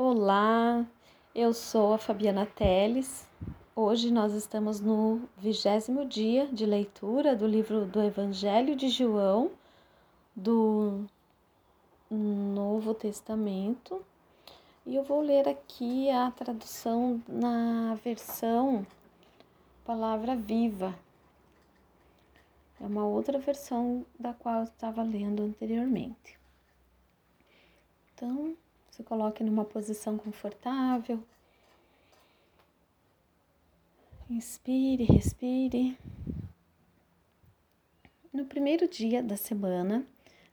Olá, eu sou a Fabiana Teles. Hoje nós estamos no vigésimo dia de leitura do livro do Evangelho de João, do Novo Testamento. E eu vou ler aqui a tradução na versão Palavra Viva. É uma outra versão da qual eu estava lendo anteriormente. Então, se coloque numa posição confortável. Inspire, respire. No primeiro dia da semana,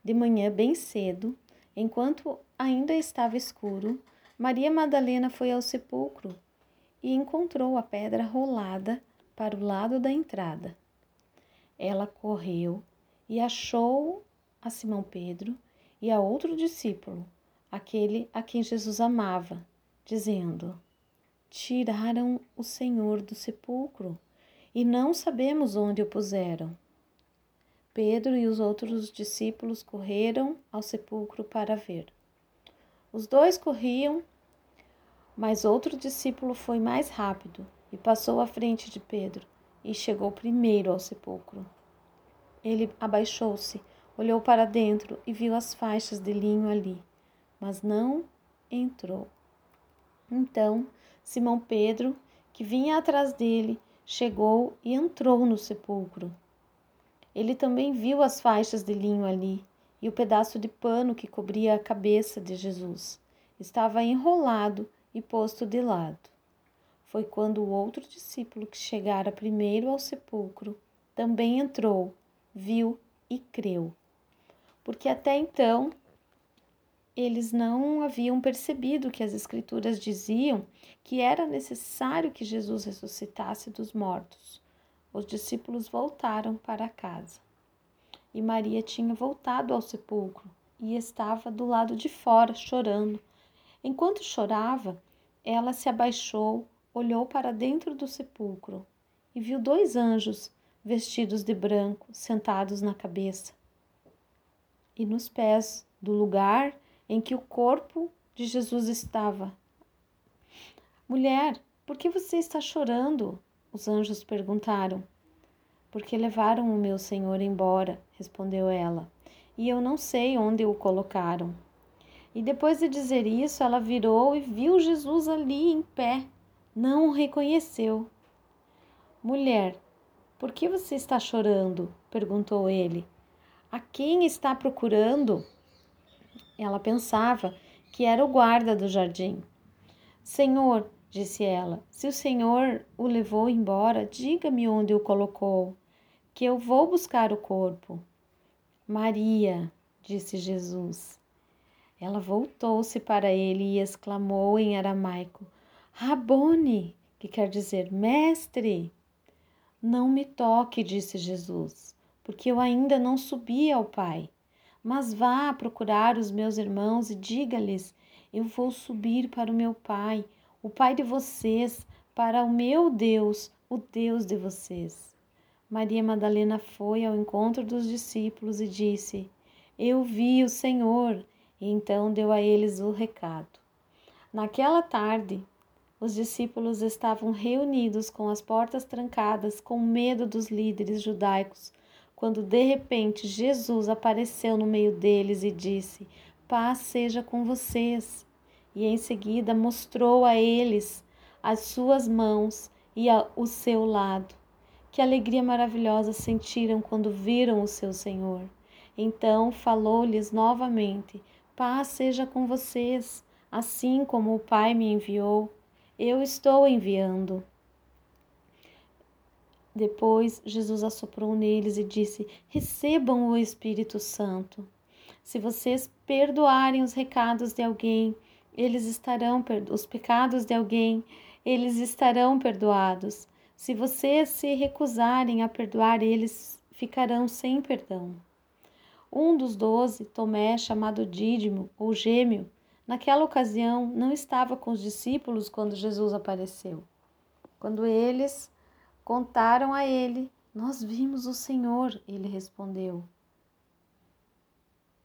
de manhã bem cedo, enquanto ainda estava escuro, Maria Madalena foi ao sepulcro e encontrou a pedra rolada para o lado da entrada. Ela correu e achou a Simão Pedro e a outro discípulo aquele a quem Jesus amava, dizendo: Tiraram o Senhor do sepulcro e não sabemos onde o puseram. Pedro e os outros discípulos correram ao sepulcro para ver. Os dois corriam, mas outro discípulo foi mais rápido e passou à frente de Pedro e chegou primeiro ao sepulcro. Ele abaixou-se, olhou para dentro e viu as faixas de linho ali mas não entrou. Então, Simão Pedro, que vinha atrás dele, chegou e entrou no sepulcro. Ele também viu as faixas de linho ali e o pedaço de pano que cobria a cabeça de Jesus. Estava enrolado e posto de lado. Foi quando o outro discípulo que chegara primeiro ao sepulcro também entrou, viu e creu. Porque até então eles não haviam percebido que as Escrituras diziam que era necessário que Jesus ressuscitasse dos mortos. Os discípulos voltaram para casa. E Maria tinha voltado ao sepulcro e estava do lado de fora, chorando. Enquanto chorava, ela se abaixou, olhou para dentro do sepulcro e viu dois anjos vestidos de branco sentados na cabeça e nos pés do lugar em que o corpo de Jesus estava. Mulher, por que você está chorando? Os anjos perguntaram. Porque levaram o meu senhor embora, respondeu ela, e eu não sei onde o colocaram. E depois de dizer isso, ela virou e viu Jesus ali em pé. Não o reconheceu. Mulher, por que você está chorando? perguntou ele. A quem está procurando? Ela pensava que era o guarda do jardim. Senhor, disse ela, se o Senhor o levou embora, diga-me onde o colocou, que eu vou buscar o corpo. Maria, disse Jesus. Ela voltou-se para ele e exclamou em aramaico: Rabone, que quer dizer mestre. Não me toque, disse Jesus, porque eu ainda não subi ao Pai. Mas vá procurar os meus irmãos e diga-lhes: Eu vou subir para o meu Pai, o Pai de vocês, para o meu Deus, o Deus de vocês. Maria Madalena foi ao encontro dos discípulos e disse: Eu vi o Senhor. E então deu a eles o recado. Naquela tarde, os discípulos estavam reunidos com as portas trancadas, com medo dos líderes judaicos quando de repente Jesus apareceu no meio deles e disse: Paz seja com vocês. E em seguida mostrou a eles as suas mãos e a, o seu lado. Que alegria maravilhosa sentiram quando viram o seu Senhor. Então falou-lhes novamente: Paz seja com vocês, assim como o Pai me enviou, eu estou enviando. Depois, Jesus assoprou neles e disse: Recebam o Espírito Santo. Se vocês perdoarem os recados de alguém, eles estarão os pecados de alguém, eles estarão perdoados. Se vocês se recusarem a perdoar, eles ficarão sem perdão. Um dos doze, Tomé, chamado Dídimo ou Gêmeo, naquela ocasião não estava com os discípulos quando Jesus apareceu. Quando eles Contaram a ele: Nós vimos o Senhor. Ele respondeu: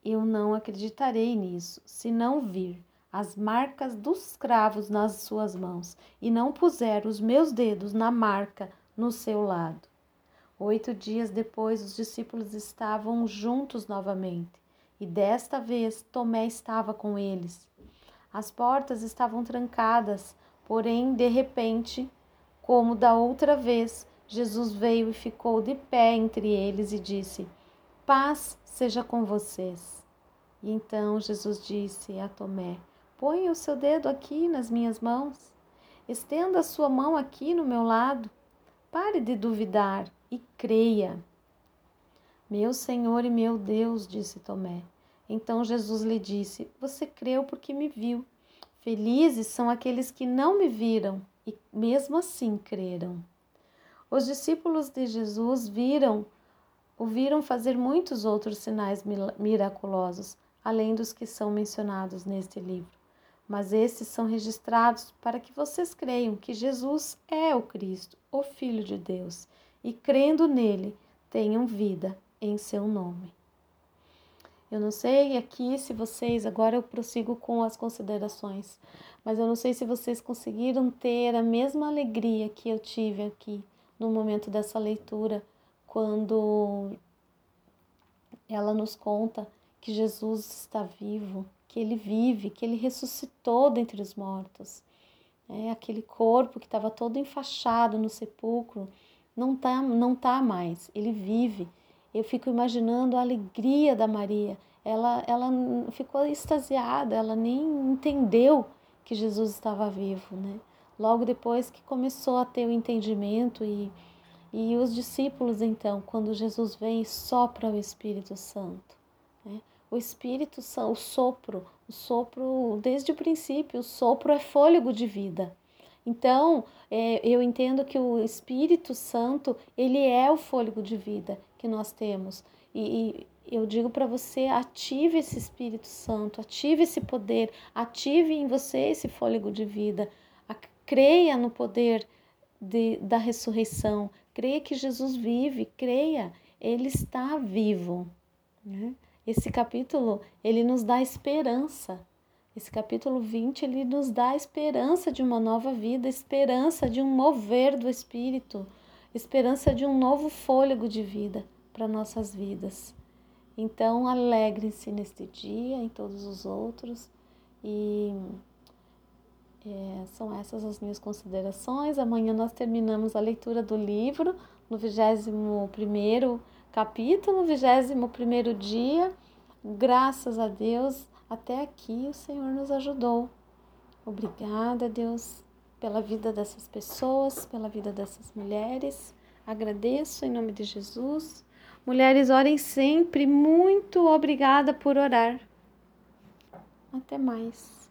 Eu não acreditarei nisso, se não vir as marcas dos cravos nas suas mãos e não puser os meus dedos na marca no seu lado. Oito dias depois, os discípulos estavam juntos novamente e desta vez Tomé estava com eles. As portas estavam trancadas, porém, de repente, como da outra vez, Jesus veio e ficou de pé entre eles e disse: Paz seja com vocês. E então Jesus disse a Tomé: Ponha o seu dedo aqui nas minhas mãos. Estenda a sua mão aqui no meu lado. Pare de duvidar e creia. Meu Senhor e meu Deus, disse Tomé. Então Jesus lhe disse: Você creu porque me viu. Felizes são aqueles que não me viram e mesmo assim creram. Os discípulos de Jesus viram, o viram fazer muitos outros sinais miraculosos, além dos que são mencionados neste livro mas esses são registrados para que vocês creiam que Jesus é o Cristo, o Filho de Deus, e crendo nele, tenham vida em seu nome. Eu não sei aqui se vocês, agora eu prossigo com as considerações, mas eu não sei se vocês conseguiram ter a mesma alegria que eu tive aqui no momento dessa leitura, quando ela nos conta que Jesus está vivo, que ele vive, que ele ressuscitou dentre os mortos. É, aquele corpo que estava todo enfaixado no sepulcro não tá, não tá mais, ele vive. Eu fico imaginando a alegria da Maria. Ela, ela ficou extasiada, ela nem entendeu que Jesus estava vivo, né? Logo depois que começou a ter o entendimento e, e os discípulos, então, quando Jesus vem, sopra o Espírito Santo. Né? o Espírito Santo, o sopro, o sopro desde o princípio, o sopro é fôlego de vida. Então, é, eu entendo que o Espírito Santo, ele é o fôlego de vida que nós temos. E, e eu digo para você, ative esse Espírito Santo, ative esse poder, ative em você esse fôlego de vida. creia no poder de, da ressurreição, creia que Jesus vive, creia, ele está vivo. Né? Esse capítulo, ele nos dá esperança. Esse capítulo 20, ele nos dá esperança de uma nova vida, esperança de um mover do Espírito, esperança de um novo fôlego de vida para nossas vidas. Então, alegrem-se neste dia, em todos os outros, e é, são essas as minhas considerações. Amanhã nós terminamos a leitura do livro, no 21 primeiro capítulo, 21 primeiro dia. Graças a Deus, até aqui o Senhor nos ajudou. Obrigada, Deus, pela vida dessas pessoas, pela vida dessas mulheres. Agradeço em nome de Jesus. Mulheres, orem sempre. Muito obrigada por orar. Até mais.